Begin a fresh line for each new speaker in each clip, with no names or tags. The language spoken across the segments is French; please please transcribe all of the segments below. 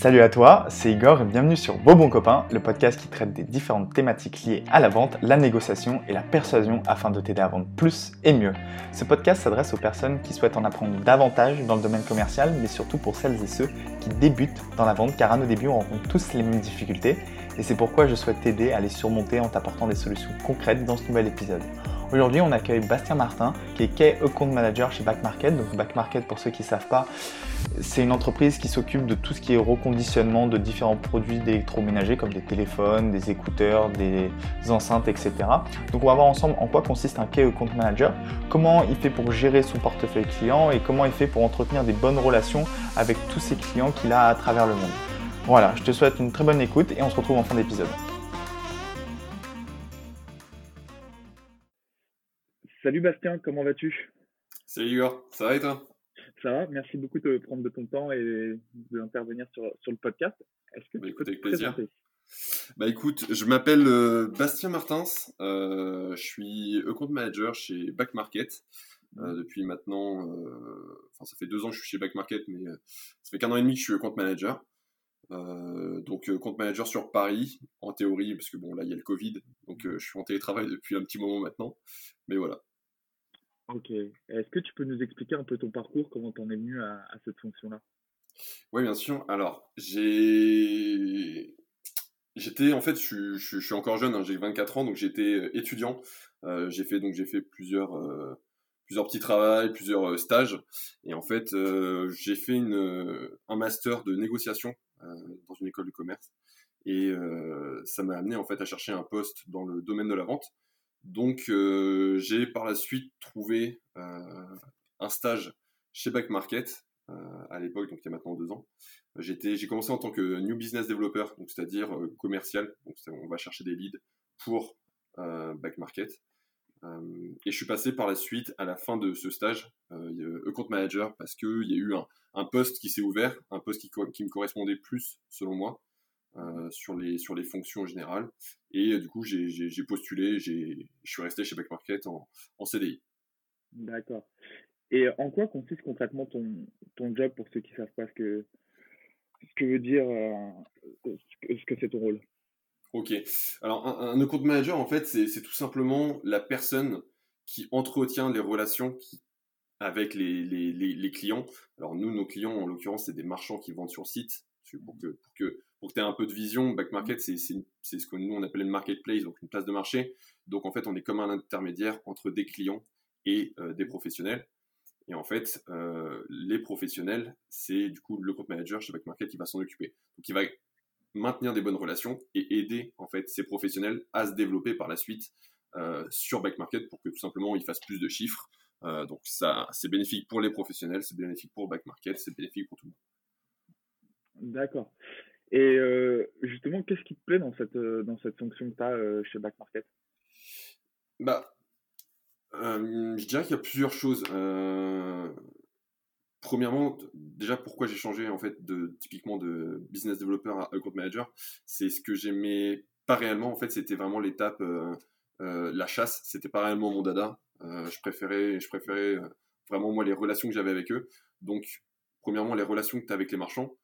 Salut à toi, c'est Igor et bienvenue sur Vos bons copains, le podcast qui traite des différentes thématiques liées à la vente, la négociation et la persuasion afin de t'aider à vendre plus et mieux. Ce podcast s'adresse aux personnes qui souhaitent en apprendre davantage dans le domaine commercial, mais surtout pour celles et ceux qui débutent dans la vente, car à nos débuts on rencontre tous les mêmes difficultés et c'est pourquoi je souhaite t'aider à les surmonter en t'apportant des solutions concrètes dans ce nouvel épisode. Aujourd'hui, on accueille Bastien Martin, qui est Key Account Manager chez Back Market. Donc, Back Market, pour ceux qui ne savent pas, c'est une entreprise qui s'occupe de tout ce qui est reconditionnement de différents produits d'électroménager, comme des téléphones, des écouteurs, des enceintes, etc. Donc, on va voir ensemble en quoi consiste un Key Account Manager, comment il fait pour gérer son portefeuille client et comment il fait pour entretenir des bonnes relations avec tous ses clients qu'il a à travers le monde. Voilà, je te souhaite une très bonne écoute et on se retrouve en fin d'épisode. Salut Bastien, comment vas-tu?
Salut Igor, ça va et toi?
Ça va, merci beaucoup de prendre de ton temps et d'intervenir sur, sur le podcast.
Est-ce que bah, tu écoute, peux te avec plaisir. Bah écoute, je m'appelle euh, Bastien Martins, euh, je suis account manager chez Back Market. Euh, mmh. depuis maintenant, enfin ça fait deux ans que je suis chez Back Market, mais ça fait qu'un an et demi que je suis account manager. donc compte manager sur Paris, en théorie, parce que bon là il y a le Covid, donc je suis en télétravail depuis un petit moment maintenant. Mais voilà,
Ok. Est-ce que tu peux nous expliquer un peu ton parcours, comment tu en es venu à, cette fonction-là?
Oui, bien sûr. Alors, j'ai. J'étais, en fait, je, suis encore jeune, hein, j'ai 24 ans, donc j'étais euh, étudiant. Euh, j'ai fait, donc j'ai fait plusieurs, euh, plusieurs petits travaux, plusieurs stages. Et en fait, j'ai fait une, un master de négociation dans une école de commerce. Et ça m'a amené, en fait, à chercher un poste dans le domaine de la vente. Donc, euh, j'ai par la suite trouvé euh, un stage chez Back Market euh, à l'époque, donc il y a maintenant deux ans. J'étais, j'ai commencé en tant que new business developer, donc c'est-à-dire commercial. Donc, on va chercher des leads pour Back Market. et je suis passé par la suite, à la fin de ce stage, euh, account manager, parce qu'il y a eu un, poste qui s'est ouvert, un poste qui, me correspondait plus, selon moi, euh, sur, les, sur les fonctions générales. Et euh, du coup, j'ai postulé, je suis resté chez Backmarket en, en CDI.
D'accord. Et en quoi consiste concrètement ton, ton job pour ceux qui ne savent pas ce que, ce que veut dire, euh, ce que c'est ton rôle?
Ok. Alors, un, un account manager, en fait, c'est tout simplement la personne qui entretient les relations qui, avec les, les, les, clients. Alors, nous, nos clients, en l'occurrence, c'est des marchands qui vendent sur site pour que, pour que pour que tu aies un peu de vision, back market, c'est ce que nous on appelle une marketplace, donc une place de marché. Donc en fait, on est comme un intermédiaire entre des clients et euh, des professionnels. Et en fait, euh, les professionnels, c'est du coup le compte manager chez Back Market qui va s'en occuper. Donc il va maintenir des bonnes relations et aider en fait ces professionnels à se développer par la suite euh, sur Back Market pour que tout simplement ils fassent plus de chiffres. donc ça, c'est bénéfique pour les professionnels, c'est bénéfique pour Back Market, c'est bénéfique pour tout le
monde. D'accord. Et euh, justement, qu'est-ce qui te plaît dans cette, euh, dans cette fonction que tu as euh, chez Back Market?
Bah, Je dirais qu'il y a plusieurs choses. premièrement, déjà pourquoi j'ai changé en fait de typiquement de business developer à account manager, c'est ce que j'aimais pas réellement. En fait, c'était vraiment l'étape la chasse. C'était pas réellement mon dada. je préférais, je préférais vraiment moi les relations que j'avais avec eux. Donc, premièrement, les relations que tu as avec les marchands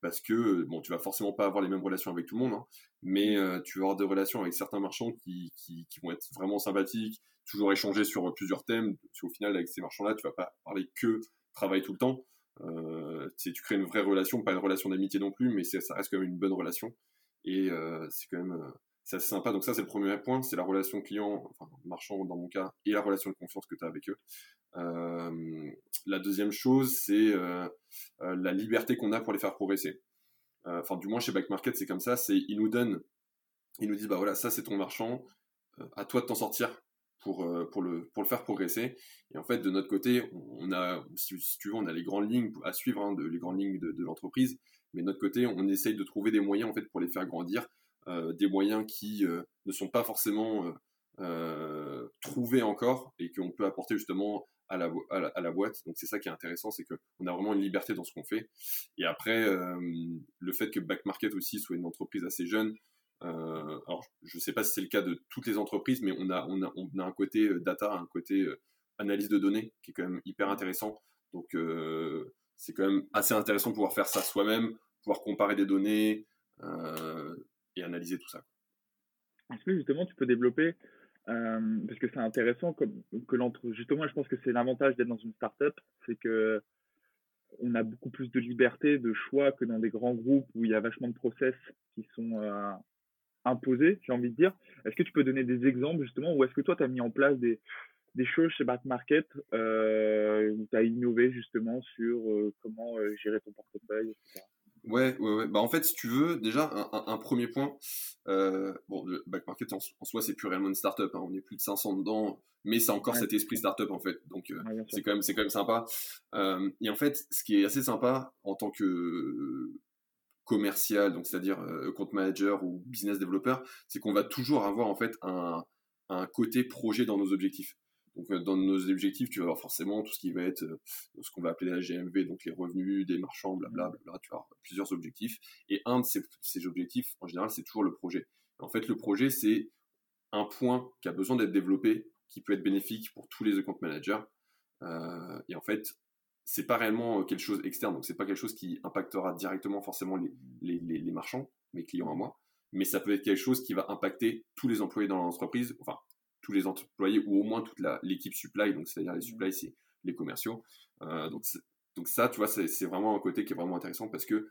parce que bon, tu vas forcément pas avoir les mêmes relations avec tout le monde, hein, mais euh, tu vas avoir des relations avec certains marchands qui, qui, vont être vraiment sympathiques, toujours échanger sur plusieurs thèmes. Parce au final, avec ces marchands-là, tu vas pas parler que travail tout le temps. Euh, tu crées une vraie relation, pas une relation d'amitié non plus, mais ça reste quand même une bonne relation. Et euh, c'est quand même euh, c'est assez sympa. Donc ça, c'est le premier point, c'est la relation client, enfin marchand dans mon cas, et la relation de confiance que tu as avec eux. Euh, la deuxième chose, c'est euh, euh, la liberté qu'on a pour les faire progresser. Enfin, du moins chez Back Market, c'est comme ça. C'est ils nous donnent, ils nous disent bah voilà, ça c'est ton marchand, à toi de t'en sortir pour, pour, le, pour le faire progresser. Et en fait, de notre côté, on a, si, tu veux, on a les grandes lignes à suivre, hein, les grandes lignes de, l'entreprise. Mais de notre côté, on essaye de trouver des moyens en fait pour les faire grandir, des moyens qui ne sont pas forcément trouvés encore et qu'on peut apporter justement à la, boîte. Donc c'est ça qui est intéressant, c'est qu'on a vraiment une liberté dans ce qu'on fait. Et après, euh, le fait que Back Market aussi soit une entreprise assez jeune, euh, alors je ne sais pas si c'est le cas de toutes les entreprises, mais on a un côté euh, data, un côté analyse de données qui est quand même hyper intéressant. Donc c'est quand même assez intéressant de pouvoir faire ça soi-même, pouvoir comparer des données et analyser tout ça.
Est-ce que justement tu peux développer, parce que c'est intéressant, comme, que l'entre, justement, je pense que c'est l'avantage d'être dans une startup, c'est que on a beaucoup plus de liberté, de choix que dans des grands groupes où il y a vachement de process qui sont imposés, j'ai envie de dire. Est-ce que tu peux donner des exemples justement, ou est-ce que toi tu as mis en place des, choses chez Bat Market euh, où tu as innové justement sur euh, comment euh, gérer ton portefeuille, etc.
Ouais, ouais, ouais. Bah, en fait, si tu veux, déjà, un, premier point, bon, le back market en, soi, c'est plus réellement une startup, hein, on est plus de 500 dedans, mais c'est encore cet esprit startup en fait, donc c'est quand même, c'est quand même sympa. et en fait, ce qui est assez sympa en tant que commercial, donc c'est-à-dire compte manager ou business developer, c'est qu'on va toujours avoir en fait un, un côté projet dans nos objectifs. Donc, euh, dans nos objectifs, tu vas avoir forcément tout ce qui va être euh, ce qu'on va appeler la GMV, donc les revenus des marchands, blablabla. Tu vas plusieurs objectifs. Et un de ces, objectifs, en général, c'est toujours le projet. En fait, le projet, c'est un point qui a besoin d'être développé, qui peut être bénéfique pour tous les account managers. Euh, et en fait, c'est pas réellement quelque chose externe, donc c'est pas quelque chose qui impactera directement forcément les, les, les marchands, mes clients à moi, mais ça peut être quelque chose qui va impacter tous les employés dans l'entreprise, enfin tous les employés ou au moins toute l'équipe supply, donc c'est-à-dire les supply, c'est les commerciaux. Euh, donc, donc ça, tu vois, c'est vraiment un côté qui est vraiment intéressant parce que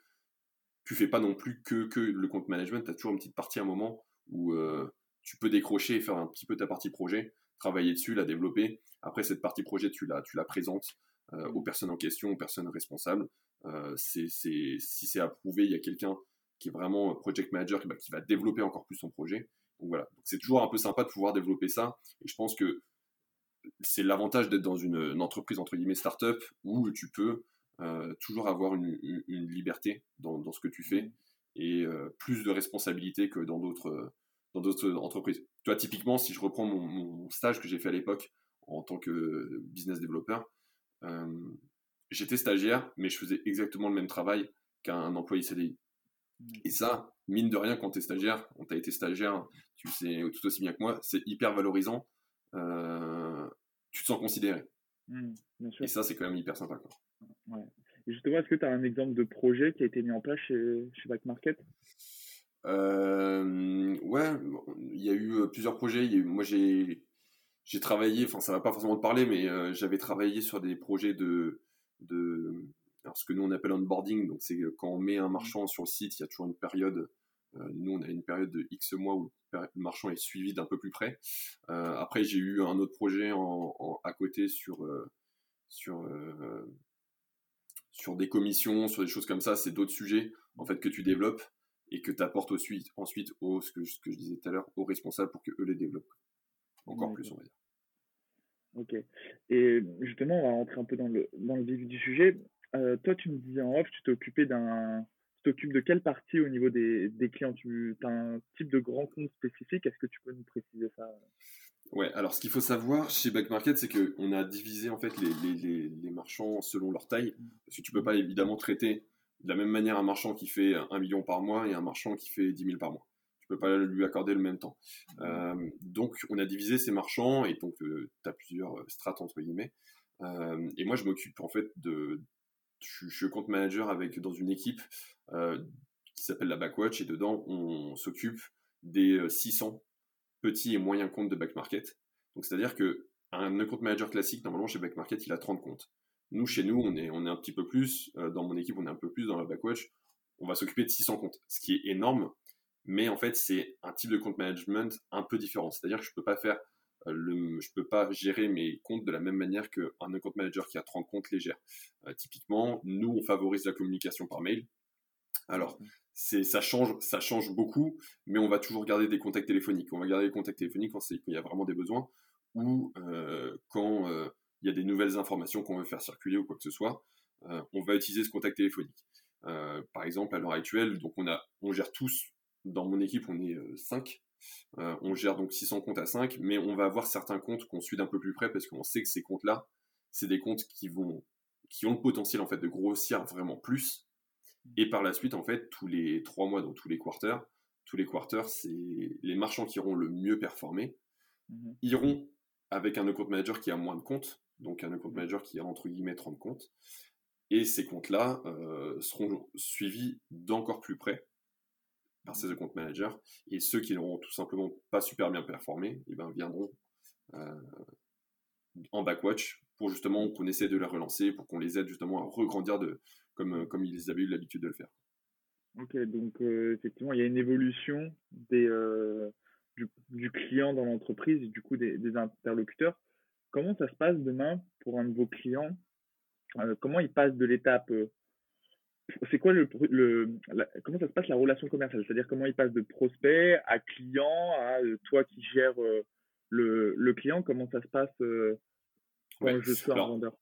tu fais pas non plus que, que le compte management, tu as toujours une petite partie à un moment où euh, tu peux décrocher et faire un petit peu ta partie projet, travailler dessus, la développer. Après, cette partie projet, tu la, tu la présentes euh, aux personnes en question, aux personnes responsables. c'est si c'est approuvé, il y a quelqu'un qui est vraiment project manager bah, qui va développer encore plus son projet. Donc voilà, c'est toujours un peu sympa de pouvoir développer ça. Et je pense que c'est l'avantage d'être dans une, entreprise entre guillemets start-up où tu peux euh, toujours avoir une, liberté dans, ce que tu fais et euh, plus de responsabilité que dans d'autres dans d'autres entreprises. Tu vois, typiquement, si je reprends mon, stage que j'ai fait à l'époque en tant que business developer, euh, j'étais stagiaire, mais je faisais exactement le même travail qu'un employé CDI. Et ça, mine de rien, quand tu es stagiaire, quand tu as été stagiaire, tu sais tout aussi bien que moi, c'est hyper valorisant. Euh, tu te sens considéré. Mmh, Et ça, c'est quand même hyper sympa.
Ouais. Et justement, est-ce que tu as un exemple de projet qui a été mis en place chez, chez Back Market?
Euh, Ouais, il y a eu euh, plusieurs projets. Il y a eu, moi, j'ai, j'ai travaillé, enfin, ça va pas forcément te parler, mais euh, j'avais travaillé sur des projets de, de ce que nous on appelle onboarding, donc c'est quand on met un marchand sur le site, il y a toujours une période, euh, nous on a une période de X mois où le marchand est suivi d'un peu plus près. Euh, après j'ai eu un autre projet en, à côté sur, euh, sur, sur des commissions, sur des choses comme ça, c'est d'autres sujets en fait que tu développes et que tu apportes ensuite, ensuite au, ce, que, ce que je disais tout à l'heure, aux responsables pour qu'eux les développent. Encore plus, on va dire.
Ok. Et justement, on va rentrer un peu dans le, dans le vif du sujet. Euh, toi, tu me disais en off, tu t'occupais d'un. Tu t'occupes de quelle partie au niveau des, des clients? Tu as un type de grand compte spécifique? Est-ce que tu peux nous préciser ça?
Ouais, alors ce qu'il faut savoir chez Back Market, c'est qu'on a divisé en fait les, les, les, marchands selon leur taille. Parce que tu peux pas évidemment traiter de la même manière un marchand qui fait un million par mois et un marchand qui fait 10 000 par mois. Tu peux pas lui accorder le même temps. Euh, donc on a divisé ces marchands et donc euh, tu as plusieurs strates entre guillemets. et moi je m'occupe en fait de, je, suis compte manager avec dans une équipe euh, qui s'appelle la Backwatch et dedans on s'occupe des 600 euh, petits et moyens comptes de back market. Donc c'est-à-dire que un compte manager classique normalement chez back market il a 30 comptes. Nous chez nous on est on est un petit peu plus euh, dans mon équipe on est un peu plus dans la Backwatch. On va s'occuper de 600 comptes, ce qui est énorme, mais en fait c'est un type de compte management un peu différent. C'est-à-dire que je peux pas faire je euh, je peux pas gérer mes comptes de la même manière qu'un account manager qui a 30 comptes les gère. Euh, typiquement, nous, on favorise la communication par mail. Alors, c'est, ça change, ça change beaucoup, mais on va toujours garder des contacts téléphoniques. On va garder les contacts téléphoniques quand il y a vraiment des besoins ou euh, quand il y a des nouvelles informations qu'on veut faire circuler ou quoi que ce soit. on va utiliser ce contact téléphonique. par exemple, à l'heure actuelle, donc on a, on gère tous dans mon équipe, on est 5 euh, on gère donc 600 comptes à 5, mais on va avoir certains comptes qu'on suit d'un peu plus près parce qu'on sait que ces comptes-là, c'est des comptes qui vont, qui ont le potentiel en fait de grossir vraiment plus. Et par la suite, en fait, tous les trois mois, donc tous les quarters, tous les quarters, c'est les marchands qui auront le mieux performé mhm. iront avec un account manager qui a moins de comptes, donc un account manager qui a entre guillemets 30 comptes. Et ces comptes-là seront suivis d'encore plus près par ces comptes managers. Et ceux qui n'auront tout simplement pas super bien performé, eh ben, viendront en backwatch pour justement qu'on essaie de les relancer, pour qu'on les aide justement à regrandir de, comme, comme ils avaient eu l'habitude de le faire.
Ok, donc effectivement, il y a une évolution des, du, client dans l'entreprise et du coup des, interlocuteurs. Comment ça se passe demain pour un de vos clients? Comment il passe de l'étape c'est quoi le, le comment ça se passe la relation commerciale? C'est-à-dire comment il passe de prospect à client à toi qui gères le, le, client? Comment ça se passe quand je suis un vendeur?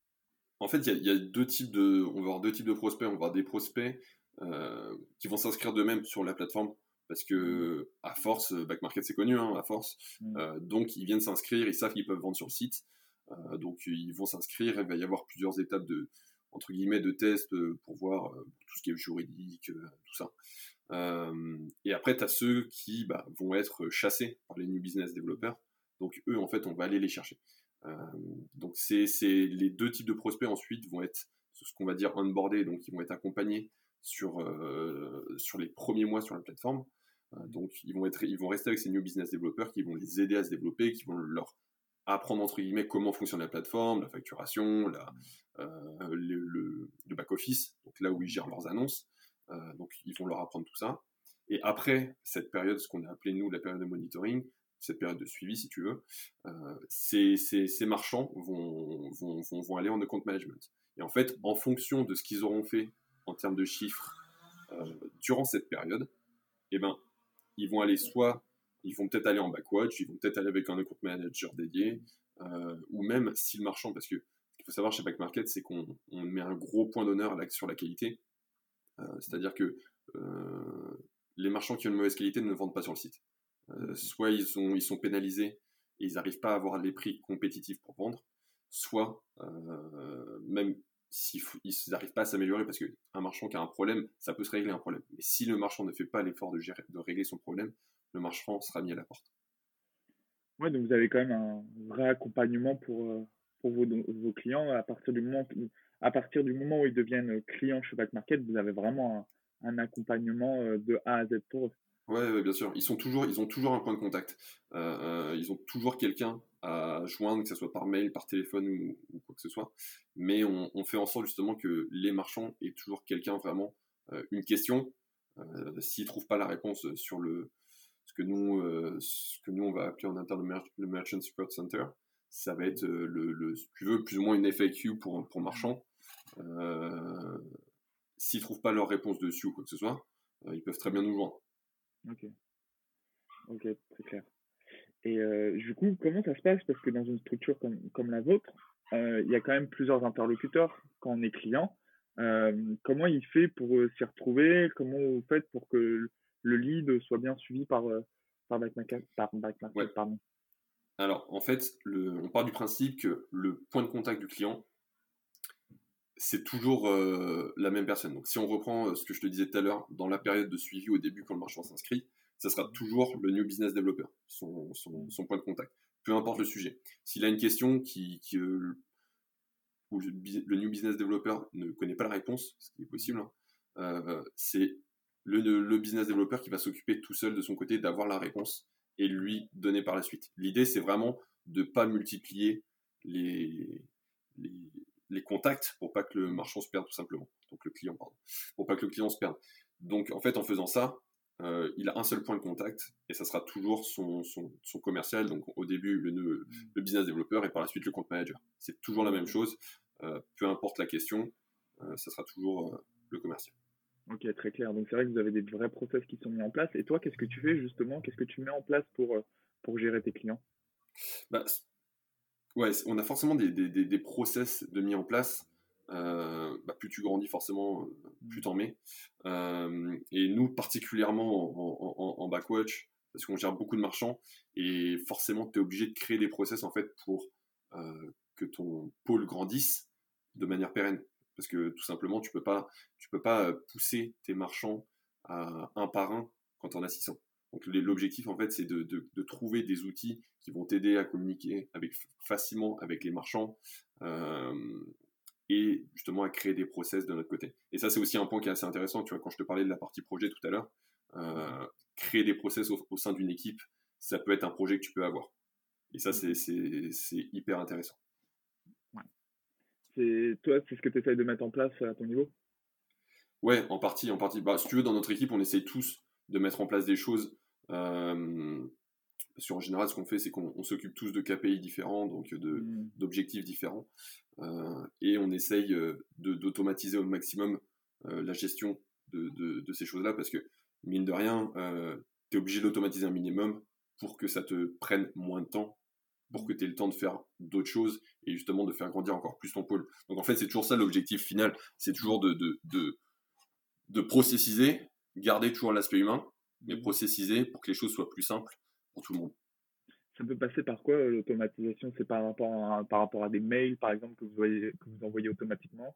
En fait, il y, a deux types de, on va avoir deux types de prospects. On va avoir des prospects euh, qui vont s'inscrire d'eux-mêmes sur la plateforme parce que à force, back market c'est connu, hein, à force. Mmh. Euh, donc ils viennent s'inscrire, ils savent qu'ils peuvent vendre sur le site. Euh, donc ils vont s'inscrire. Il va y avoir plusieurs étapes de entre guillemets de tests pour voir tout ce qui est juridique, tout ça. et après, tu as ceux qui bah, vont être chassés par les new business développeurs. Donc eux, en fait, on va aller les chercher. donc c'est les deux types de prospects ensuite vont être ce qu'on va dire onboardés, donc ils vont être accompagnés sur, euh, sur les premiers mois sur la plateforme. Euh, donc, ils vont, être, ils vont rester avec ces new business développeurs qui vont les aider à se développer, qui vont leur apprendre entre guillemets comment fonctionne la plateforme, la facturation, euh, le, back-office, donc là où ils gèrent leurs annonces. donc ils vont leur apprendre tout ça. Et après cette période, ce qu'on a appelé nous la période de monitoring, cette période de suivi si tu veux, ces, ces, marchands vont, vont, vont, aller en account management. Et en fait, en fonction de ce qu'ils auront fait en termes de chiffres euh, durant cette période, eh ben, ils vont aller soit, ils vont peut-être aller en backwatch, ils vont peut-être aller avec un account manager dédié, euh, ou même si le marchand, parce que ce qu'il faut savoir chez Backmarket, c'est qu'on met un gros point d'honneur sur la qualité. Euh, c'est-à-dire que les marchands qui ont une mauvaise qualité ne vendent pas sur le site. soit ils sont, pénalisés et ils n'arrivent pas à avoir les prix compétitifs pour vendre, soit même s'ils n'arrivent pas à s'améliorer, parce qu'un marchand qui a un problème, ça peut se régler un problème. Mais si le marchand ne fait pas l'effort de régler son problème, le marchand sera mis à la porte.
Ouais, donc vous avez quand même un vrai accompagnement pour, euh, pour vos, vos clients. À partir, du moment, à partir du moment où ils deviennent clients chez Back Market, vous avez vraiment un, un accompagnement euh, de A à Z pour eux.
Ouais, bien sûr. Ils, sont toujours, ils ont toujours un point de contact. Euh, ils ont toujours quelqu'un à joindre, que ce soit par mail, par téléphone ou, quoi que ce soit. Mais on, fait en sorte justement que les marchands aient toujours quelqu'un vraiment, euh, une question. S'ils trouvent pas la réponse sur le ce que nous, euh, ce que nous on va appeler en interne le, Merchant Support Center, ça va être euh, le, le, si tu veux, plus ou moins une FAQ pour, pour marchands. S'ils trouvent pas leur réponse dessus ou quoi que ce soit, ils peuvent très bien nous joindre.
Ok. Ok, c'est clair. Et euh, du coup, comment ça se passe? Parce que dans une structure comme, comme la vôtre, euh, il y a quand même plusieurs interlocuteurs quand on est client. Euh, comment il fait pour s'y retrouver? Comment vous faites pour que le lead soit bien suivi par, par Backmarket par pardon.
Alors, en fait, le, on part du principe que le point de contact du client, c'est toujours la même personne. Donc, si on reprend ce que je te disais tout à l'heure, dans la période de suivi au début, quand le marchand s'inscrit, ça sera toujours le new business developer, son, son, point de contact, peu importe le sujet. S'il a une question qui, qui euh, où le, new business developer ne connaît pas la réponse, ce qui est possible, hein, euh, c'est le, business developer qui va s'occuper tout seul de son côté d'avoir la réponse et lui donner par la suite. L'idée, c'est vraiment de pas multiplier les, contacts pour pas que le marchand se perde tout simplement. Donc le client. Pour pas que le client se perde. Donc en fait, en faisant ça, euh, il a un seul point de contact et ça sera toujours son, son, son commercial. Donc au début le, le, business développeur et par la suite le compte manager. C'est toujours la même chose. Euh, peu importe la question, euh, ça sera toujours le commercial.
Ok, très clair. Donc c'est vrai que vous avez des vrais process qui sont mis en place. Et toi, qu'est-ce que tu fais justement? Qu'est-ce que tu mets en place pour, pour gérer tes clients?
Bah, Ouais, on a forcément des, des, des, process de mis en place. Euh, bah, plus tu grandis forcément, plus t'en mets. Euh, et nous, particulièrement en, backwatch, parce qu'on gère beaucoup de marchands, et forcément, tu es obligé de créer des process en fait pour que ton pôle grandisse de manière pérenne. Parce que tout simplement, tu peux peux pas pousser tes marchands un par un quand tu en as 600. Donc l'objectif en fait, c'est de, de, de, trouver des outils qui vont t'aider à communiquer avec facilement avec les marchands, euh, et justement à créer des process de notre côté. Et ça, c'est aussi un point qui est assez intéressant. Tu vois, quand je te parlais de la partie projet tout à l'heure, euh, créer des process au, sein d'une équipe, ça peut être un projet que tu peux avoir. Et ça, c'est hyper intéressant.
Toi, c'est ce que tu essayes de mettre en place à ton niveau?
Ouais, en partie, en partie. Bah, si tu veux, dans notre équipe, on essaye tous de mettre en place des choses. Euh, parce qu'en général, ce qu'on fait, c'est qu'on s'occupe tous de KPI différents, donc mmh. d'objectifs différents. Euh, et on essaye euh, d'automatiser au maximum euh, la gestion de, de, ces choses-là, parce que, mine de rien, tu es obligé d'automatiser un minimum pour que ça te prenne moins de temps, pour que tu aies le temps de faire d'autres choses et justement de faire grandir encore plus ton pôle. Donc en fait, c'est toujours ça l'objectif final, c'est toujours de, de, de, de processiser, garder toujours l'aspect humain, mais processiser pour que les choses soient plus simples pour tout le monde.
Ça peut passer par quoi l'automatisation? C'est par rapport, à, par rapport à des mails, par exemple, que vous, voyez, que vous envoyez automatiquement?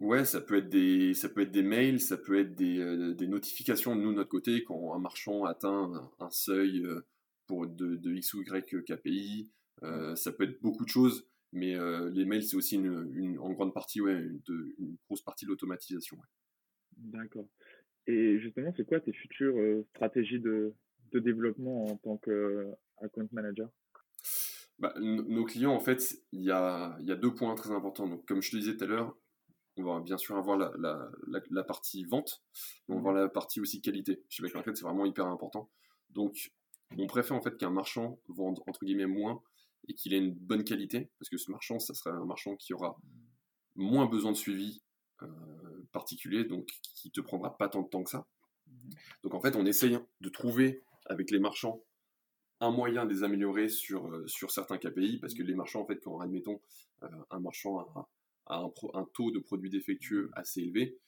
Ouais, ça peut être des, ça peut être des mails, ça peut être des, euh, des notifications de nous de notre côté quand un marchand atteint un, seuil euh, pour de, de, X ou Y KPI. Euh, ça peut être beaucoup de choses, mais les mails c'est aussi une, une, en grande partie ouais, une, une grosse partie de l'automatisation.
D'accord. Et justement, c'est quoi tes futures stratégies de, de développement en tant qu'account manager?
Bah, Nos clients, en fait, il y a, y a, deux points très importants. Donc, comme je te disais tout à l'heure, on va bien sûr avoir la, la, la, partie vente, mais on va avoir la partie aussi qualité. Chez Backmarket, c'est vraiment hyper important. Donc, on préfère en fait qu'un marchand vende entre guillemets moins et qu'il ait une bonne qualité, parce que ce marchand, ça serait un marchand qui aura moins besoin de suivi euh, particulier, donc qui te prendra pas tant de temps que ça. Donc en fait, on essaye de trouver avec les marchands un moyen de les améliorer sur, euh, sur certains KPI, parce que les marchands, en fait, quand, admettons, euh, un marchand a, un, taux de produits défectueux assez élevé,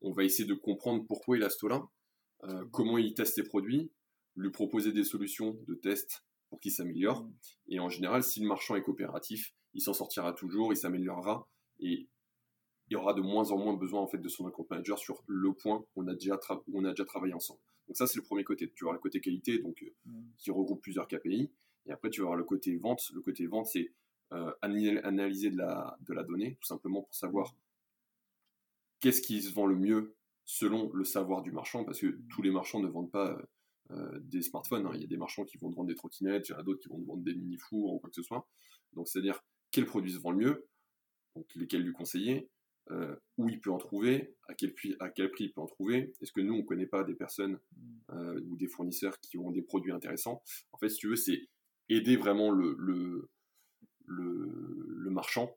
on va essayer de comprendre pourquoi il a ce taux-là, euh, comment il teste ses produits, lui proposer des solutions de test pour qu'il s'améliore. Et en général, si le marchand est coopératif, il s'en sortira toujours, il s'améliorera, et il aura de moins en moins besoin en fait de son account manager sur le point où on a on a déjà travaillé ensemble. Donc ça, c'est le premier côté. Tu vas avoir le côté qualité, donc euh, mm. qui regroupe plusieurs KPI. Et après, tu vas avoir le côté vente. Le côté vente, c'est euh, analyser de la, de la donnée, tout simplement pour savoir qu'est-ce qui se vend le mieux selon le savoir du marchand, parce que tous les marchands ne vendent pas euh, des smartphones. Hein. Il y a des marchands qui vont te vendre des trottinettes, il y en a d'autres qui vont te vendre des mini-fours ou quoi que ce soit. Donc, c'est-à-dire quel produit se vend le mieux, donc lesquels lui conseiller, euh, où il peut en trouver, à quel, prix, à quel prix il peut en trouver. Est-ce que nous, on ne connaît pas des personnes euh, ou des fournisseurs qui ont des produits intéressants? En fait, si tu veux, c'est aider vraiment le, le, le, marchand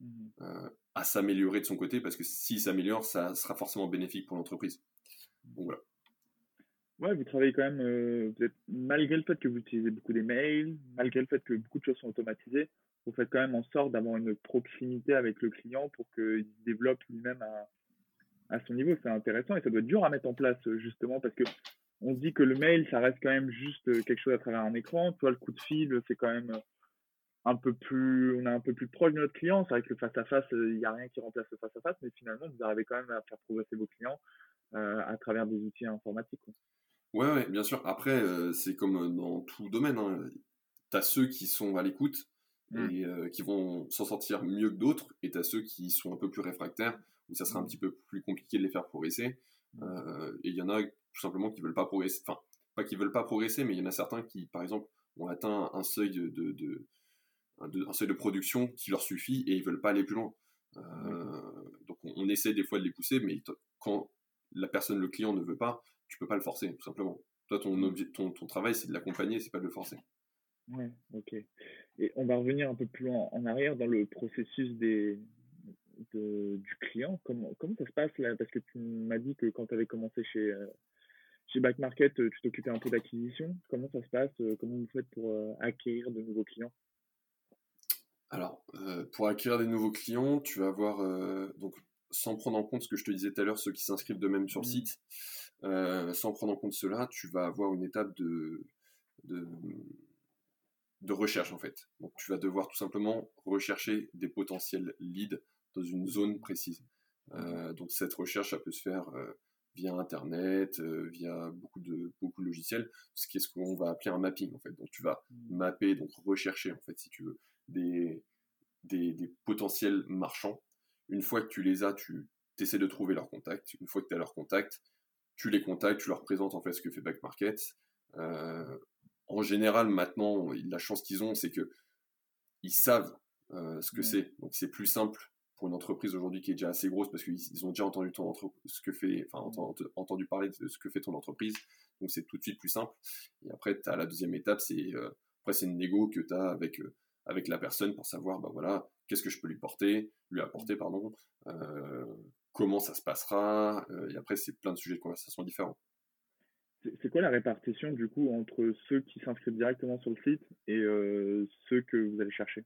mmh. euh, à s'améliorer de son côté, parce que s'il s'améliore, ça sera forcément bénéfique pour l'entreprise. Donc voilà.
Ouais, vous travaillez quand même, vous êtes, malgré le fait que vous utilisez beaucoup des mails, malgré le fait que beaucoup de choses sont automatisées, vous faites quand même en sorte d'avoir une proximité avec le client pour qu'il développe lui-même à, à, son niveau. C'est intéressant et ça doit être dur à mettre en place justement parce que on dit que le mail, ça reste quand même juste quelque chose à travers un écran. Toi, le coup de fil, c'est quand même un peu plus, on est un peu plus proche de notre client. C'est vrai que le face à face, il n'y a rien qui remplace le face à face, mais finalement, vous arrivez quand même à faire progresser vos clients euh, à travers des outils informatiques.
Ouais, bien sûr. Après, euh, c'est comme dans tout domaine. Hein. Tu as ceux qui sont à l'écoute Mmh. et euh, qui vont s'en sortir mieux que d'autres, et tu as ceux qui sont un peu plus réfractaires, où ça sera un mmh. petit peu plus compliqué de les faire progresser. Mmh. Euh, et il y en a tout simplement qui veulent pas progresser, enfin, pas qui veulent pas progresser, mais il y en a certains qui, par exemple, ont atteint un seuil de, de, un seuil de production qui leur suffit et ils veulent pas aller plus loin. Euh, donc on, essaie des fois de les pousser, mais quand la personne, le client ne veut pas, tu peux pas le forcer, tout simplement. Toi, ton, ton, ton travail, c'est de l'accompagner, c'est pas de le forcer.
Ouais, ok. Et on va revenir un peu plus en, en arrière dans le processus des, de, du client. Comment, comment ça se passe là? Parce que tu m'as dit que quand tu avais commencé chez, euh, chez Back Market, tu t'occupais un peu d'acquisition. Comment ça se passe euh, Comment vous faites pour euh, acquérir de nouveaux clients?
Alors, pour acquérir des nouveaux clients, tu vas avoir, donc, sans prendre en compte ce que je te disais tout à l'heure, ceux qui s'inscrivent de même sur le mmh. site, sans prendre en compte cela, tu vas avoir une étape de, de de recherche en fait. Donc tu vas devoir tout simplement rechercher des potentiels leads dans une zone précise. Euh, donc cette recherche, ça peut se faire euh, via Internet, euh, via beaucoup de, beaucoup de logiciels, ce qui est ce qu'on va appeler un mapping en fait. Donc tu vas mmh. mapper, donc rechercher en fait, si tu veux, des, des, potentiels marchands Une fois que tu les as, tu essaies de trouver leur contact. Une fois que tu as leur contact, tu les contactes, tu leur présentes en fait ce que fait Back Market. Euh, en général, maintenant, la chance qu'ils ont, c'est que ils savent euh, ce que c'est. Donc c'est plus simple pour une entreprise aujourd'hui qui est déjà assez grosse parce qu'ils ont déjà entendu ton ce que fait, enfin, entendu, parler de ce que fait ton entreprise. Donc c'est tout de suite plus simple. Et après, tu as la deuxième étape, c'est euh, après c'est une négo que tu as avec avec la personne pour savoir, bah voilà, qu'est-ce que je peux lui porter, lui apporter, pardon, comment ça se passera. et après, c'est plein de sujets de conversation différents.
C'est quoi la répartition du coup entre ceux qui s'inscrivent directement sur le site et euh, ceux que vous allez chercher?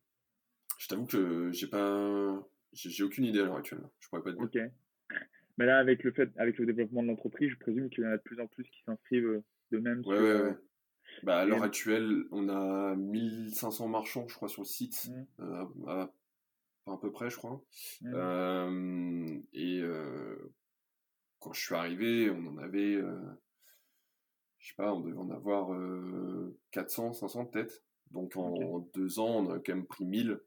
Je t'avoue que j'ai pas, j'ai aucune idée à l'heure actuelle. Je pourrais pas te
dire. Ok. Mais là, avec le fait, avec le développement de l'entreprise, je présume qu'il y en a de plus en plus qui s'inscrivent euh, de même.
Ouais, ouais, ouais. Bah, à l'heure actuelle, on a 1500 marchands, je crois, sur le site, mmh. euh, à, à, peu près, je crois. Mmh. et quand je suis arrivé, on en avait je sais pas, on devait en avoir 400, euh, 500 peut-être. Donc en, deux ans, on a quand même pris 1000,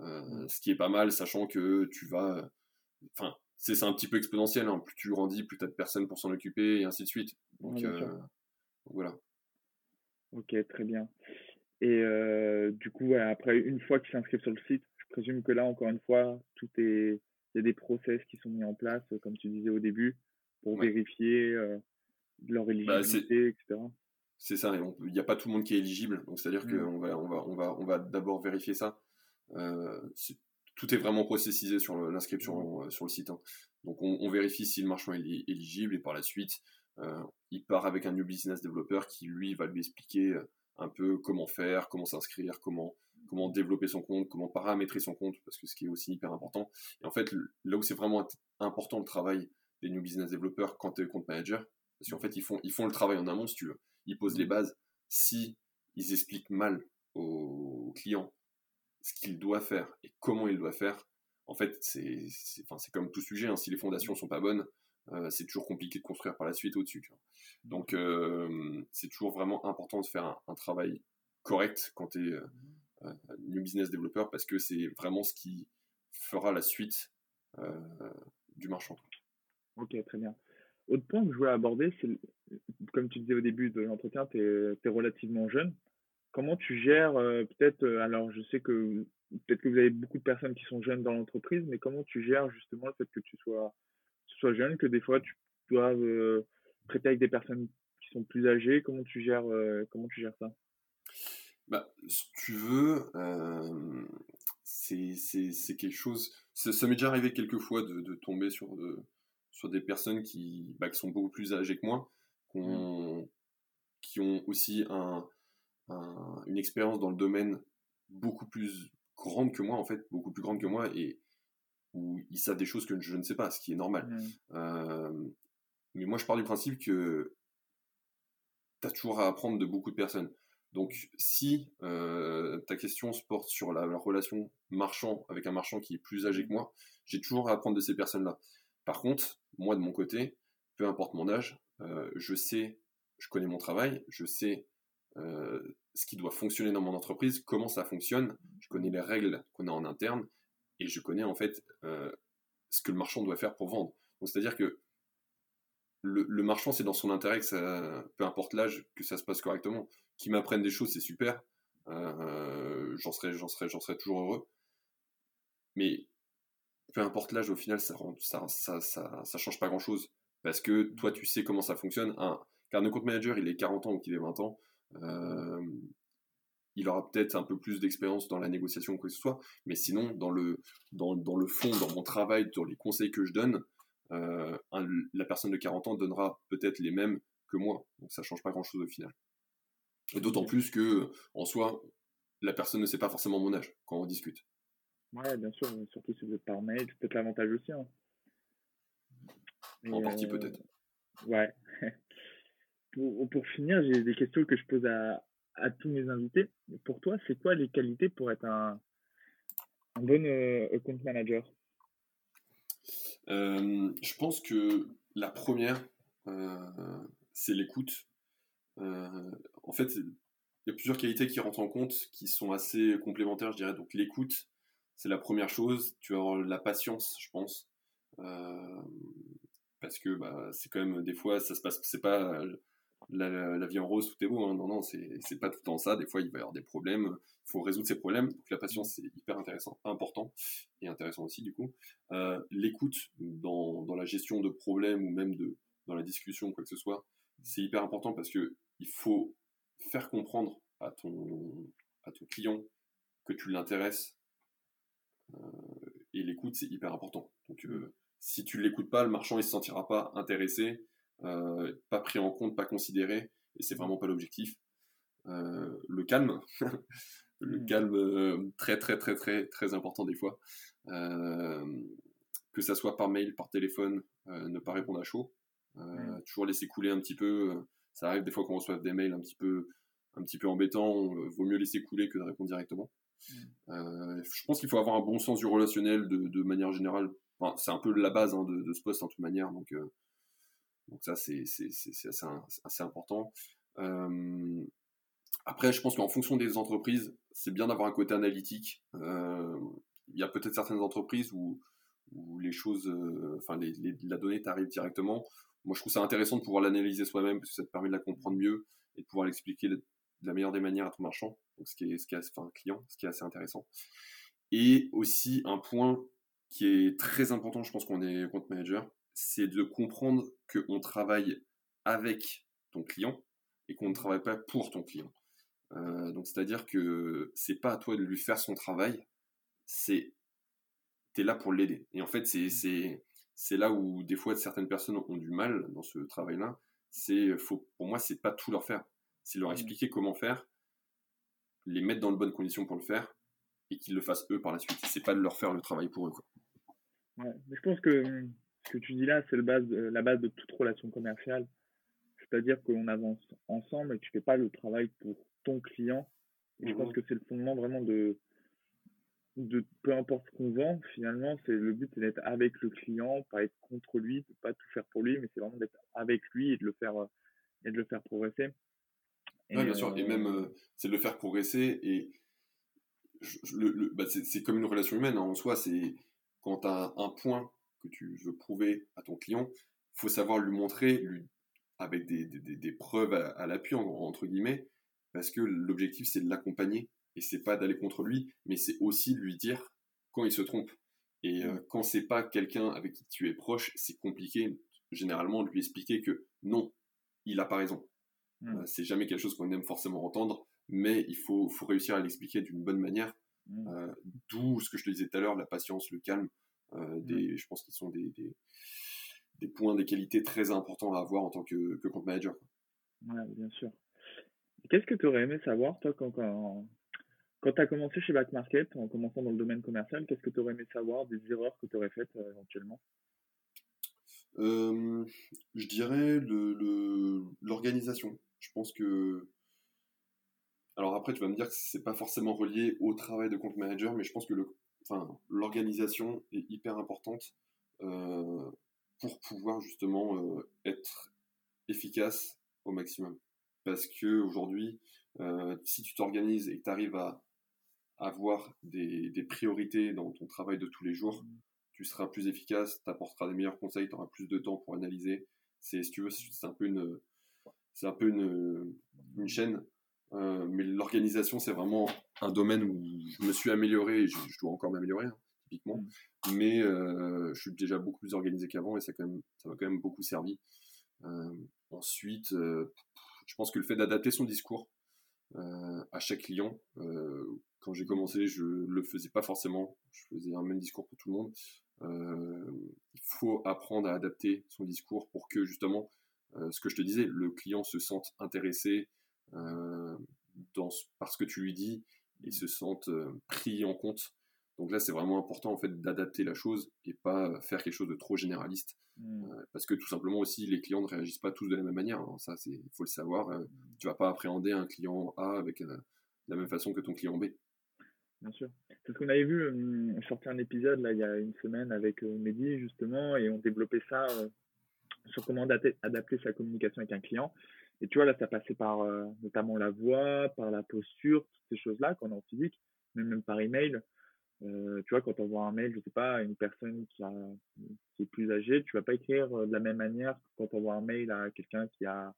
euh, ce qui est pas mal, sachant que tu vas. Enfin, c'est un petit peu exponentiel. Hein. Plus tu grandis, plus tu as de personnes pour s'en occuper, et ainsi de suite. Donc, euh, voilà.
Ok, très bien. Et du coup, après, une fois qu'ils s'inscrivent sur le site, présume que là, encore une fois, tout est. Il y a des process qui sont mis en place, comme tu disais au début, pour vérifier leur bah, éligibilité, etc.
C'est ça, il n'y a pas tout le monde qui est éligible, donc c'est-à-dire mmh. qu'on va, on va, on va, on va d'abord vérifier ça. Euh, tout est vraiment processisé sur l'inscription mmh. euh, sur le site. Hein. Donc on, vérifie si le marchand est éligible et par la suite, euh, il part avec un new business développeur qui lui va lui expliquer un peu comment faire, comment s'inscrire, comment, comment développer son compte, comment paramétrer son compte, parce que ce qui est aussi hyper important. Et en fait, là où c'est vraiment important le travail des new business développeurs quand tu es compte manager, parce qu'en fait, ils font, ils font le travail en amont, si tu veux. Ils posent les bases. Si ils expliquent mal au client ce qu'il doit faire et comment il doit faire, en fait, c'est enfin, comme tout sujet. Hein. si les fondations sont pas bonnes, euh, c'est toujours compliqué de construire par la suite au-dessus. Donc, euh, c'est toujours vraiment important de faire un, travail correct quand tu es euh, new business développeur parce que c'est vraiment ce qui fera la suite du marchand.
Ok, très bien. Autre point que je voulais aborder, c'est, comme tu disais au début de l'entretien, tu es, relativement jeune. Comment tu gères euh, peut-être, euh, alors je sais que peut-être que vous avez beaucoup de personnes qui sont jeunes dans l'entreprise, mais comment tu gères justement le fait que tu sois, sois jeune, que des fois tu dois euh, traiter avec des personnes qui sont plus âgées? Comment tu gères, comment tu gères ça?
Bah, si tu veux, c'est quelque chose. Ça, m'est déjà arrivé quelques fois de, de tomber sur de, sur des personnes qui, bah, qui sont beaucoup plus âgées que moi, qui ont, qui ont aussi un, une expérience dans le domaine beaucoup plus grande que moi, en fait, beaucoup plus grande que moi, et où ils savent des choses que je ne sais pas, ce qui est normal. Euh, mais moi, je pars du principe que tu as toujours à apprendre de beaucoup de personnes. Donc, si euh, ta question se porte sur la, la, relation marchand avec un marchand qui est plus âgé que moi, j'ai toujours à apprendre de ces personnes-là. Par contre, moi de mon côté, peu importe mon âge, euh, je sais, je connais mon travail, je sais euh, ce qui doit fonctionner dans mon entreprise, comment ça fonctionne, je connais les règles qu'on a en interne et je connais en fait ce que le marchand doit faire pour vendre. Donc c'est-à-dire que le, marchand, c'est dans son intérêt que ça, peu importe l'âge, que ça se passe correctement. Qui m'apprennent des choses, c'est super. j'en serais, j'en serais, j'en serais toujours heureux. Mais peu importe l'âge, au final, ça, ça, ça, ça, ça change pas grand chose. Parce que toi, tu sais comment ça fonctionne. Un, car compte manager, il est 40 ans ou qu'il est 20 ans, euh, il aura peut-être un peu plus d'expérience dans la négociation que ce soit. Mais sinon, dans le, dans, dans le fond, dans mon travail, dans les conseils que je donne, euh, la personne de 40 ans donnera peut-être les mêmes que moi. Donc ça change pas grand-chose au final. Et d'autant plus que, en soi, la personne ne sait pas forcément mon âge quand on discute.
Ouais, bien sûr, surtout si vous êtes par mail, c'est peut-être l'avantage aussi. Hein.
en partie, euh, peut-être.
Ouais. pour, pour, finir, j'ai des questions que je pose à, à tous mes invités. Pour toi, c'est quoi les qualités pour être un, un bon euh, account manager?
Euh, Je pense que la première, c'est l'écoute. En fait, il y a plusieurs qualités qui rentrent en compte qui sont assez complémentaires, je dirais. Donc l'écoute, c'est la première chose. Tu vas la patience, je pense. parce que bah, c'est quand même, des fois, ça se passe, c'est pas la, vie en rose, tout est beau. Hein. Non, non, c'est pas tout le temps ça. Des fois, il va y avoir des problèmes. Il faut résoudre ces problèmes. Donc, la patience, c'est hyper intéressant, important et intéressant aussi, du coup. Euh, l'écoute dans, la gestion de problèmes ou même dans la discussion, quoi que ce soit, c'est hyper important parce que il faut faire comprendre à ton, à ton client que tu l'intéresses. Euh, et l'écoute, c'est hyper important. Donc, euh, si tu l'écoutes pas, le marchand, il se sentira pas intéressé euh, pas pris en compte, pas considéré, et c'est vraiment pas l'objectif. Le calme, le mm. calme très très très très très important des fois. que ça soit par mail, par téléphone, ne pas répondre à chaud, mm. toujours laisser couler un petit peu. ça arrive des fois qu'on reçoit des mails un petit peu un petit peu embêtants, vaut mieux laisser couler que de répondre directement. Mm. je pense qu'il faut avoir un bon sens du relationnel de, manière générale. c'est un peu la base hein, de, ce poste en toute manière, donc donc ça, c'est assez, important. Euh, après, je pense qu'en fonction des entreprises, c'est bien d'avoir un côté analytique. Euh, il y a peut-être certaines entreprises où, les choses, euh, enfin, la donnée t'arrive directement. Moi, je trouve ça intéressant de pouvoir l'analyser soi-même parce que ça te permet de la comprendre mieux et de pouvoir l'expliquer de la meilleure des manières à ton marchand, donc ce qui est, ce qui est, enfin, client, ce qui est assez intéressant. Et aussi un point qui est très important, je pense qu'on est compte manager, c'est de comprendre qu'on travaille avec ton client et qu'on ne travaille pas pour ton client. Euh, donc c'est-à-dire que c'est pas à toi de lui faire son travail, c'est es là pour l'aider. Et en fait c'est c'est là où des fois certaines personnes ont du mal dans ce travail-là. C'est faut pour moi c'est pas tout leur faire, c'est leur mmh. expliquer comment faire, les mettre dans de bonnes conditions pour le faire et qu'ils le fassent eux par la suite. C'est pas de leur faire le travail pour eux. Quoi.
Ouais, je pense que ce que tu dis là, c'est base, la base de toute relation commerciale. C'est-à-dire qu'on avance ensemble et tu fais pas le travail pour ton client. Et je pense mhm. que c'est le fondement vraiment de, de peu importe ce qu'on vend, finalement, c'est le but d'être avec le client, pas être contre lui, de pas tout faire pour lui, mais c'est vraiment d'être avec lui et de le faire et de le faire progresser.
oui, bien sûr, et euh, même euh, c'est de le faire progresser et le, bah, c'est comme une relation humaine hein, en soi. C'est quand tu as un point que tu veux prouver à ton client, il faut savoir lui montrer lui, avec des, des, des preuves à, l'appui, entre guillemets, parce que l'objectif, c'est de l'accompagner, et c'est pas d'aller contre lui, mais c'est aussi de lui dire quand il se trompe. Et euh, quand c'est pas quelqu'un avec qui tu es proche, c'est compliqué, généralement, de lui expliquer que non, il a pas raison. Mm. Euh, c'est jamais quelque chose qu'on aime forcément entendre, mais il faut, faut réussir à l'expliquer d'une bonne manière. Mm. Euh, d'où ce que je te disais tout à l'heure, la patience, le calme. Euh, des, je pense qu'ils sont des, des, points, des qualités très importants à avoir en tant que, que compte manager.
Ouais, bien sûr. Qu'est-ce que tu aurais aimé savoir, toi, quand, quand, tu as commencé chez Back Market, en commençant dans le domaine commercial, qu'est-ce que tu aurais aimé savoir, des erreurs que tu aurais faites euh, éventuellement?
Euh, Je dirais l'organisation. Je pense que. Alors après, tu vas me dire que c'est pas forcément relié au travail de compte manager, mais je pense que l'organisation est hyper importante euh, pour pouvoir justement être efficace au maximum. Parce que aujourd'hui, si tu t'organises et que tu arrives à avoir des, des, priorités dans ton travail de tous les jours, tu seras plus efficace, tu apporteras des meilleurs conseils, tu auras plus de temps pour analyser. C'est, si tu veux, c'est un peu une, c'est un peu une, une chaîne euh, mais l'organisation, c'est vraiment un domaine où je me suis amélioré et je, dois encore m'améliorer, hein, typiquement. Mm. Mais euh, je suis déjà beaucoup plus organisé qu'avant et ça, quand même, ça m'a quand même beaucoup servi. Euh, ensuite, je pense que le fait d'adapter son discours à chaque client, quand j'ai commencé, je le faisais pas forcément. Je faisais un même discours pour tout le monde. il faut apprendre à adapter son discours pour que justement, ce que je te disais, le client se sente intéressé, euh, dans, parce que tu lui dis et se sentent euh, pris en compte. Donc là, c'est vraiment important en fait d'adapter la chose et pas faire quelque chose de trop généraliste, mmh. euh, parce que tout simplement aussi les clients ne réagissent pas tous de la même manière. Hein. Ça, c'est il faut le savoir. Mmh. Tu vas pas appréhender un client A avec de la même façon que ton client B.
Bien sûr. C'est ce qu'on avait vu. on sortait un épisode là il y a une semaine avec Mehdi justement et on développait ça sur comment adapter sa communication avec un client. Et tu vois, là, ça passait par euh, notamment la voix, par la posture, toutes ces choses-là qu'on a en physique, mais même par email. Euh, tu vois, quand on envoie un mail, je sais pas, à une personne qui, a, qui est plus âgée, tu vas pas écrire de la même manière que quand on envoie un mail à quelqu'un qui a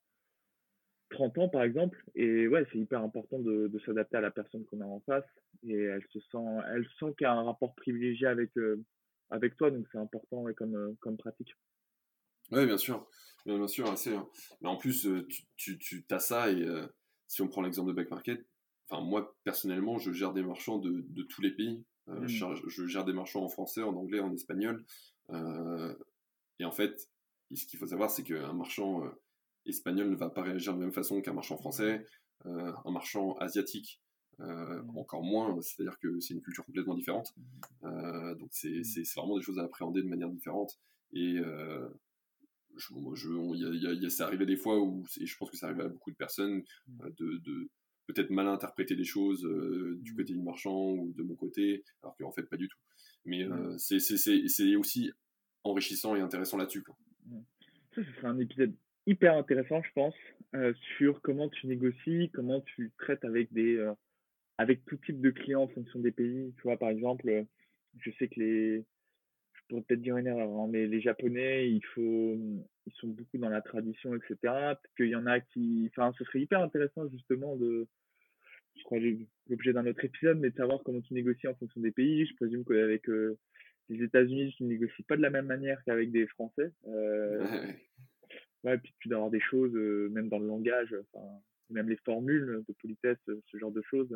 30 ans, par exemple. Et ouais, c'est hyper important de, s'adapter à la personne qu'on a en face. Et elle se sent, elle sent qu'il y a un rapport privilégié avec, avec toi, donc c'est important comme, comme pratique.
Oui, bien sûr. Bien, sûr, assez. Hein. Mais en plus, tu, tu, tu as ça et si on prend l'exemple de Back Market, moi personnellement, je gère des marchands de, de tous les pays. Euh, mmh. je, gère des marchands en français, en anglais, en espagnol. Euh, et en fait, ce qu'il faut savoir, c'est qu'un marchand euh, espagnol ne va pas réagir de la même façon qu'un marchand français, un marchand asiatique. Mmh. encore moins, c'est-à-dire que c'est une culture complètement différente. Mmh. donc c'est vraiment des choses à appréhender de manière différente. Et je, je, y a, y a, c'est arrivé des fois où, et je pense que ça arrive à beaucoup de personnes, de, de peut-être mal interpréter les choses euh, du mm. côté du marchand ou de mon côté, alors qu'en fait pas du tout. Mais euh, c'est aussi enrichissant et intéressant là-dessus.
Mm. Ça, ce serait un épisode hyper intéressant, je pense, euh, sur comment tu négocies, comment tu traites avec des avec tout type de clients en fonction des pays. Tu vois, par exemple, je sais que les pourrais peut-être dire une erreur, hein, mais les Japonais, il faut, ils sont beaucoup dans la tradition, etc. Peut-être qu'il y en a qui, enfin, ce serait hyper intéressant justement de, je crois l'objet d'un autre épisode, mais de savoir comment tu négocies en fonction des pays. Je présume qu'avec euh, les États-Unis, tu ne négocies pas de la même manière qu'avec des Français. Euh, ouais, puis tu dois avoir des choses, euh, même dans le langage, enfin, même les formules de politesse, ce genre de choses,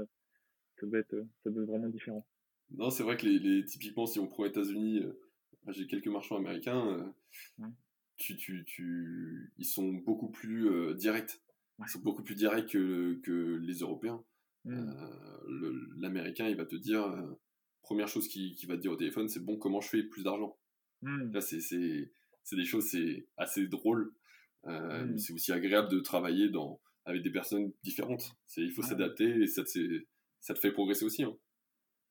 ça doit être, ça doit être vraiment différent.
Non, c'est vrai que les, typiquement, si on prend les États-Unis, j'ai quelques marchands américains, tu, tu, tu, ils sont beaucoup plus directs. Ils sont beaucoup plus directs que, que les Européens. Mmh. Euh, l'américain, il va te dire, euh, première chose qu'il va te dire au téléphone, c'est bon, comment je fais plus d'argent? Mmh. Là, c'est des choses, c'est assez drôle. Euh, mmh. C'est aussi agréable de travailler dans, avec des personnes différentes. Il faut s'adapter et ça te, ça te fait progresser aussi. Hein.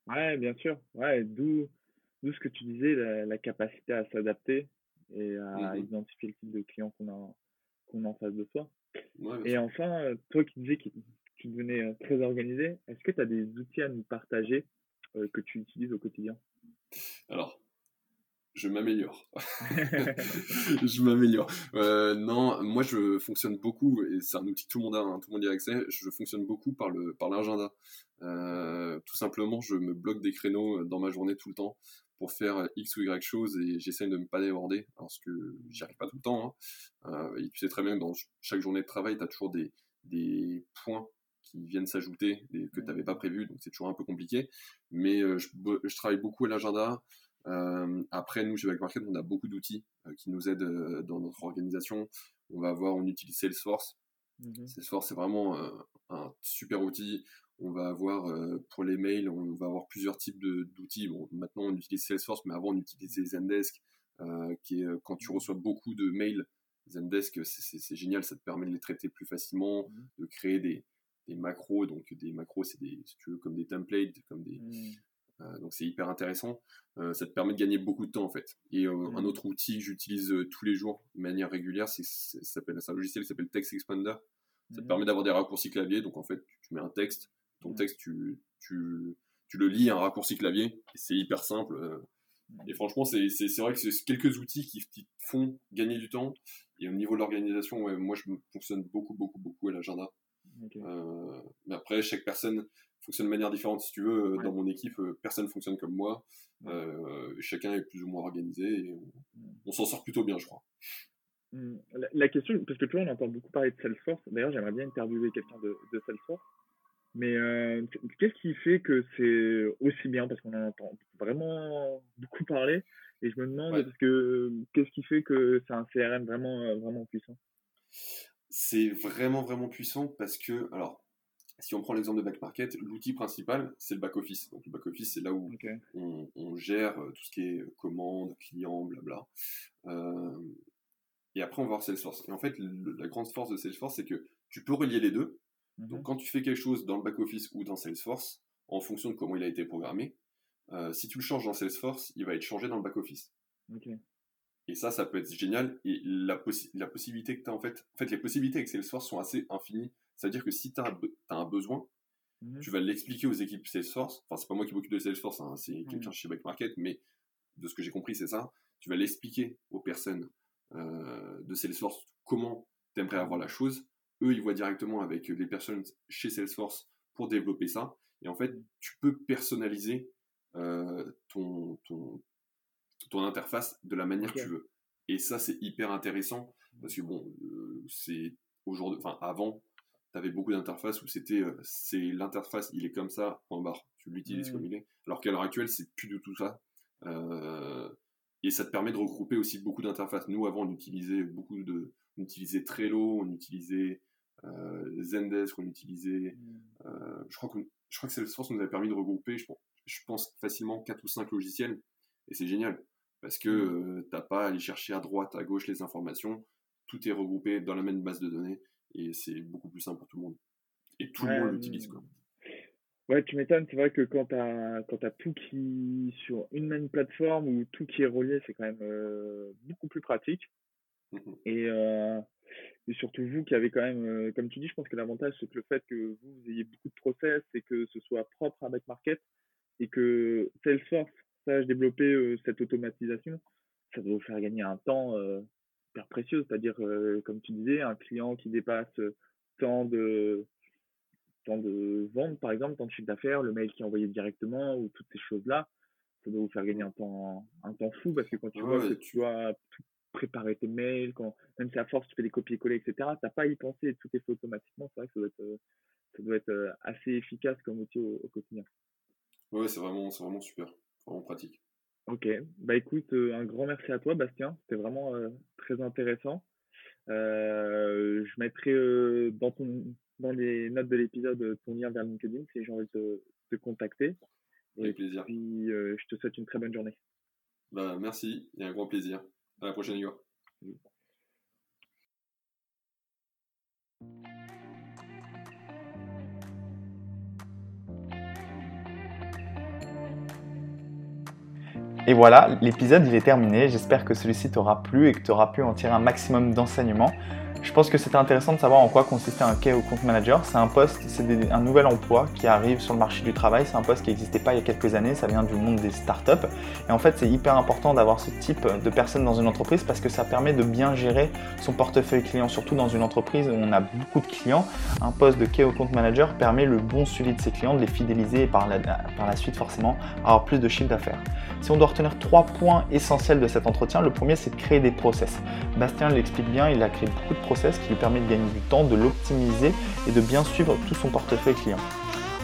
Ouais, bien sûr. Ouais, d'où ce que tu disais, la, capacité à s'adapter et à identifier le type de client qu'on a, qu'on a en face de soi. et enfin, toi qui disais que tu devenais euh, très organisé. Est-ce que tu as des outils à nous partager euh, que tu utilises au quotidien?
Alors, je m'améliore. je m'améliore. Euh, non, moi je fonctionne beaucoup, et c'est un outil que tout le monde a, hein, tout le monde y a accès, je fonctionne beaucoup par le par l'agenda. tout simplement, je me bloque des créneaux dans ma journée tout le temps pour faire X ou Y choses et j'essaie de ne pas déborder parce que j'y arrive pas tout le temps. Hein. et tu sais très bien que dans chaque journée de travail, tu as toujours des, des points qui viennent s'ajouter que tu n'avais pas prévu, donc c'est toujours un peu compliqué. Mais euh, je, travaille beaucoup à l'agenda. Euh, après, nous, chez Backmarket, on a beaucoup d'outils euh, qui nous aident dans notre organisation. On va avoir, on utilise Salesforce. Salesforce, c'est vraiment un super outil. On va avoir, pour les mails, on va avoir plusieurs types d'outils. Bon, maintenant, on utilise Salesforce, mais avant, on utilisait Zendesk, qui est quand tu mhm. reçois beaucoup de mails, Zendesk, c'est génial, ça te permet de les traiter plus facilement, mhm. de créer des, des macros. Donc des macros, c'est des, si tu veux, comme des templates, comme des. Euh, donc c'est hyper intéressant. Euh, ça te permet de gagner beaucoup de temps en fait. Et euh, un hmm. autre outil que j'utilise tous les jours de manière régulière, c'est un logiciel qui s'appelle Text Expander. Ça te hmm. permet d'avoir des raccourcis clavier. Donc en fait, tu mets un texte, ton texte, tu, tu, tu le lis un raccourci clavier. C'est hyper simple. Et franchement, c'est vrai que c'est quelques outils qui, qui, font gagner du temps. Et au niveau de l'organisation, ouais, moi je fonctionne beaucoup, beaucoup, beaucoup à l'agenda. Euh, mais après, chaque personne fonctionne de manière différente. Si tu veux, euh, dans mon équipe, euh, personne fonctionne comme moi. chacun est plus ou moins organisé et on, s'en sort plutôt bien, je crois.
Hmm, la, question, parce que tu vois, on entend beaucoup parler de Salesforce. D'ailleurs, j'aimerais bien interviewer quelqu'un de, de, Salesforce. Mais qu'est-ce qui fait que c'est aussi bien? Parce qu'on en entend vraiment beaucoup parler. Et je me demande, que qu'est-ce qui fait que c'est un CRM vraiment, vraiment puissant?
C'est vraiment, vraiment puissant parce que, alors, si on prend l'exemple de Back Market, l'outil principal, c'est le back-office. Donc, le back-office, c'est là où on, gère euh, tout ce qui est commande, client, blabla. Euh, et après, on va voir Salesforce. Et en fait, la grande force de Salesforce, c'est que tu peux relier les deux. Mhm. Donc, quand tu fais quelque chose dans le back-office ou dans Salesforce, en fonction de comment il a été programmé, euh, si tu le changes dans Salesforce, il va être changé dans le back-office. Et ça, ça peut être génial. Et la, la possibilité que tu as, en fait, en fait, les possibilités avec Salesforce sont assez infinies. C'est-à-dire que si tu as, un besoin, Mhm. Tu vas l'expliquer aux équipes Salesforce. Enfin, c'est pas moi qui m'occupe de Salesforce, hein, c'est quelqu'un chez Back Market, mais de ce que j'ai compris, c'est ça. Tu vas l'expliquer aux personnes euh, de Salesforce comment tu aimerais avoir la chose. Eux, ils voient directement avec les personnes chez Salesforce pour développer ça. Et en fait, tu peux personnaliser euh, ton, ton, ton, interface de la manière que tu veux. Et ça, c'est hyper intéressant parce que bon, euh, c'est aujourd'hui, enfin avant, tu avais beaucoup d'interfaces où c'était euh, c'est l'interface, il est comme ça, en barre, tu l'utilises comme il est. Alors qu'à l'heure actuelle, c'est plus du tout ça. Euh, et ça te permet de regrouper aussi beaucoup d'interfaces. Nous, avant, on utilisait beaucoup de. On utilisait Trello, on utilisait Zendesk, on utilisait. Mm. je, crois que, je crois que Salesforce nous avait permis de regrouper, je, je pense, facilement 4 ou 5 logiciels. Et c'est génial. Parce que mm. tu n'as pas à aller chercher à droite, à gauche les informations. Tout est regroupé dans la même base de données et c'est beaucoup plus simple pour tout le monde. Et tout le monde l'utilise. Quoi.
Ouais, tu m'étonnes, c'est vrai que quand tu as, quand as tout qui sur une même plateforme ou tout qui est relié, c'est quand même euh, beaucoup plus pratique. Mmh et, euh, et, surtout vous qui avez quand même, euh, comme tu dis, je pense que l'avantage c'est que le fait que vous, vous, ayez beaucoup de process et que ce soit propre à Market et que Salesforce sache développer cette automatisation, ça doit vous faire gagner un temps hyper précieux. C'est-à-dire, euh, comme tu disais, un client qui dépasse tant de, tant de ventes, par exemple, tant de chiffre d'affaires, le mail qui est envoyé directement ou toutes ces choses-là, ça doit vous faire gagner un temps, un temps fou parce que quand tu vois que tu dois préparer tes mails, quand, même si à force tu fais des copier-coller, etc., tu n'as pas à y penser et tout est fait automatiquement. C'est vrai que ça doit être, ça doit être euh, assez efficace comme outil au, quotidien.
Ouais, c'est vraiment, vraiment super, vraiment pratique.
Ok, bah écoute, euh, un grand merci à toi, Bastien. C'était vraiment euh, très intéressant. Euh, je mettrai dans, ton, dans les notes de l'épisode ton lien vers LinkedIn si j'ai envie de te, contacter.
Avec plaisir.
Puis je te souhaite une très bonne journée.
Bah, merci et un grand plaisir. À la prochaine, Igor.
Et voilà, l'épisode il est terminé. J'espère que celui-ci t'aura plu et que tu auras pu en tirer un maximum d'enseignements. Je pense que c'était intéressant de savoir en quoi consistait un Key Compte Manager. C'est un poste, c'est un nouvel emploi qui arrive sur le marché du travail. C'est un poste qui n'existait pas il y a quelques années. Ça vient du monde des startups. Et en fait, c'est hyper important d'avoir ce type de personnes dans une entreprise parce que ça permet de bien gérer son portefeuille client, surtout dans une entreprise où on a beaucoup de clients. Un poste de Key Compte Manager permet le bon suivi de ses clients, de les fidéliser et par la, par la suite forcément avoir plus de chiffre d'affaires. Si on doit retenir trois points essentiels de cet entretien, le premier c'est de créer des process. Bastien l'explique bien, il a créé beaucoup de qui lui permet de gagner du temps, de l'optimiser et de bien suivre tout son portefeuille client.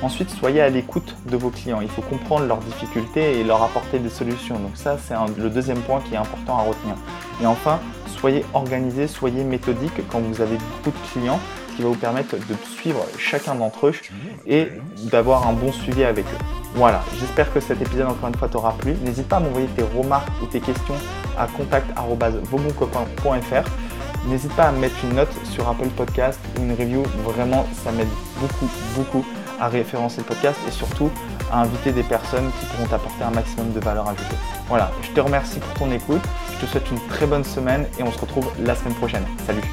Ensuite, soyez à l'écoute de vos clients. Il faut comprendre leurs difficultés et leur apporter des solutions. Donc ça, c'est le deuxième point qui est important à retenir. Et enfin, soyez organisé, soyez méthodique quand vous avez beaucoup de clients, ce qui va vous permettre de suivre chacun d'entre eux et d'avoir un bon suivi avec eux. Voilà, j'espère que cet épisode encore une fois t'aura plu. N'hésite pas à m'envoyer tes remarques ou tes questions à contact.vosbonscopains.fr. N'hésite pas à mettre une note sur Apple Podcast ou une review. Vraiment, ça m'aide beaucoup, beaucoup à référencer le podcast et surtout à inviter des personnes qui pourront t'apporter un maximum de valeur ajoutée. Voilà, je te remercie pour ton écoute. Je te souhaite une très bonne semaine et on se retrouve la semaine prochaine. Salut